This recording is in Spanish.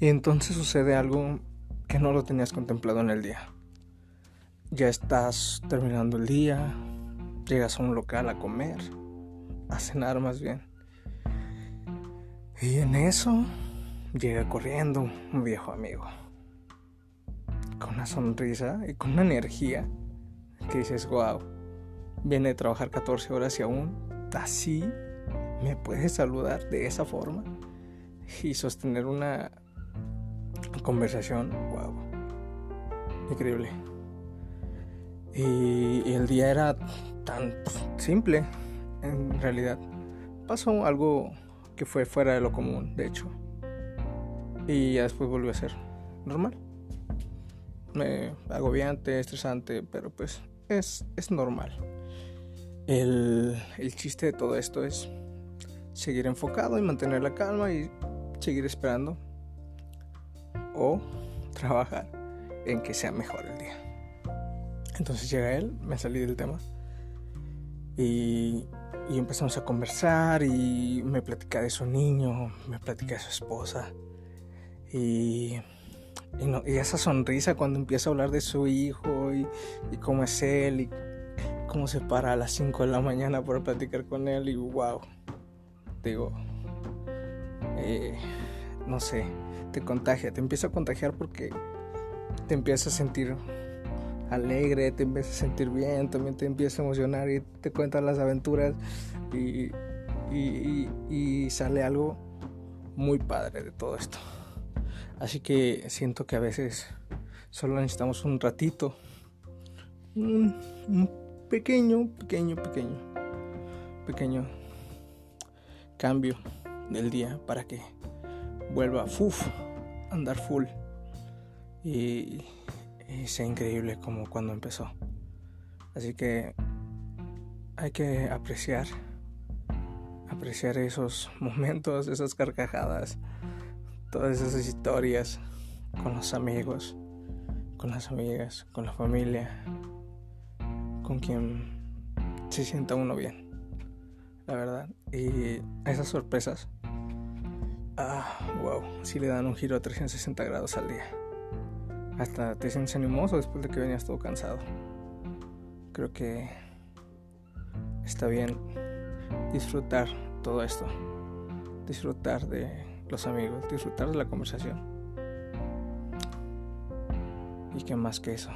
Y entonces sucede algo que no lo tenías contemplado en el día. Ya estás terminando el día, llegas a un local a comer, a cenar más bien. Y en eso llega corriendo un viejo amigo. Con una sonrisa y con una energía que dices, wow, viene a trabajar 14 horas y aún así me puedes saludar de esa forma y sostener una conversación, wow, increíble. Y, el día era tan simple, en realidad. Pasó algo que fue fuera de lo común, de hecho. Y ya después volvió a ser normal. Me agobiante, estresante, pero pues es, es normal. El, el chiste de todo esto es seguir enfocado y mantener la calma y seguir esperando o trabajar en que sea mejor el día. Entonces llega él, me salí del tema y, y empezamos a conversar y me platica de su niño, me platica de su esposa y, y, esa sonrisa cuando empieza a hablar de su hijo y, y cómo es él y cómo se para a las 5 de la mañana para platicar con él y wow, digo, eh, no sé, te contagia, te empieza a contagiar porque te empieza a sentir alegre, te empieza a sentir bien, también te empieza a emocionar y te cuentan las aventuras y, y, y sale algo muy padre de todo esto. Así que siento que a veces solo necesitamos un ratito, un, un pequeño, pequeño, pequeño, pequeño cambio del día para que vuelva uf, andar full y, y sea increíble como cuando empezó. Así que hay que apreciar, apreciar esos momentos, esas carcajadas, todas esas historias con los amigos, con las amigas, con la familia, con quien se sienta uno bien, la verdad. Y esas sorpresas, wow, sí le dan un giro a 360 grados al día. Hasta te sientes animoso después de que venías todo cansado. Creo que está bien disfrutar todo esto, disfrutar de los amigos, disfrutar de la conversación. Y que más que eso.